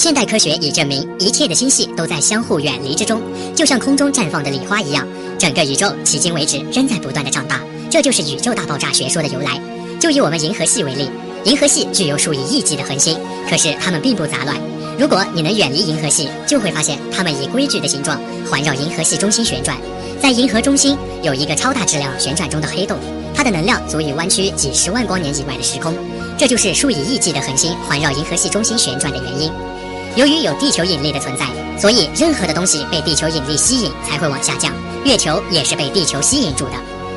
现代科学已证明，一切的星系都在相互远离之中，就像空中绽放的礼花一样。整个宇宙迄今为止仍在不断的长大，这就是宇宙大爆炸学说的由来。就以我们银河系为例，银河系具有数以亿计的恒星，可是它们并不杂乱。如果你能远离银河系，就会发现它们以规矩的形状环绕银河系中心旋转。在银河中心有一个超大质量旋转中的黑洞，它的能量足以弯曲几十万光年以外的时空。这就是数以亿计的恒星环绕银河系中心旋转的原因。由于有地球引力的存在，所以任何的东西被地球引力吸引才会往下降。月球也是被地球吸引住的，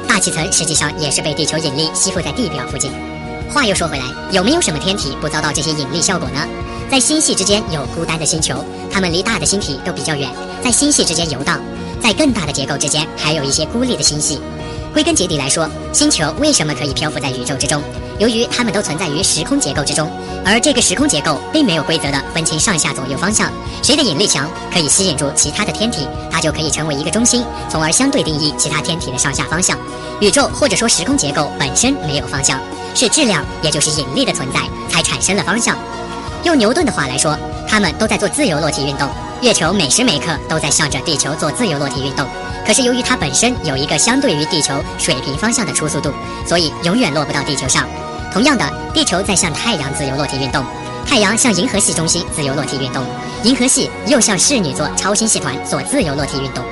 大气层实际上也是被地球引力吸附在地表附近。话又说回来，有没有什么天体不遭到这些引力效果呢？在星系之间有孤单的星球，它们离大的星体都比较远，在星系之间游荡。在更大的结构之间，还有一些孤立的星系。归根结底来说，星球为什么可以漂浮在宇宙之中？由于它们都存在于时空结构之中，而这个时空结构并没有规则的分清上下左右方向。谁的引力强，可以吸引住其他的天体，它就可以成为一个中心，从而相对定义其他天体的上下方向。宇宙或者说时空结构本身没有方向，是质量，也就是引力的存在才产生了方向。用牛顿的话来说，他们都在做自由落体运动。月球每时每刻都在向着地球做自由落体运动，可是由于它本身有一个相对于地球水平方向的初速度，所以永远落不到地球上。同样的，地球在向太阳自由落体运动，太阳向银河系中心自由落体运动，银河系又向室女座超星系团做自由落体运动。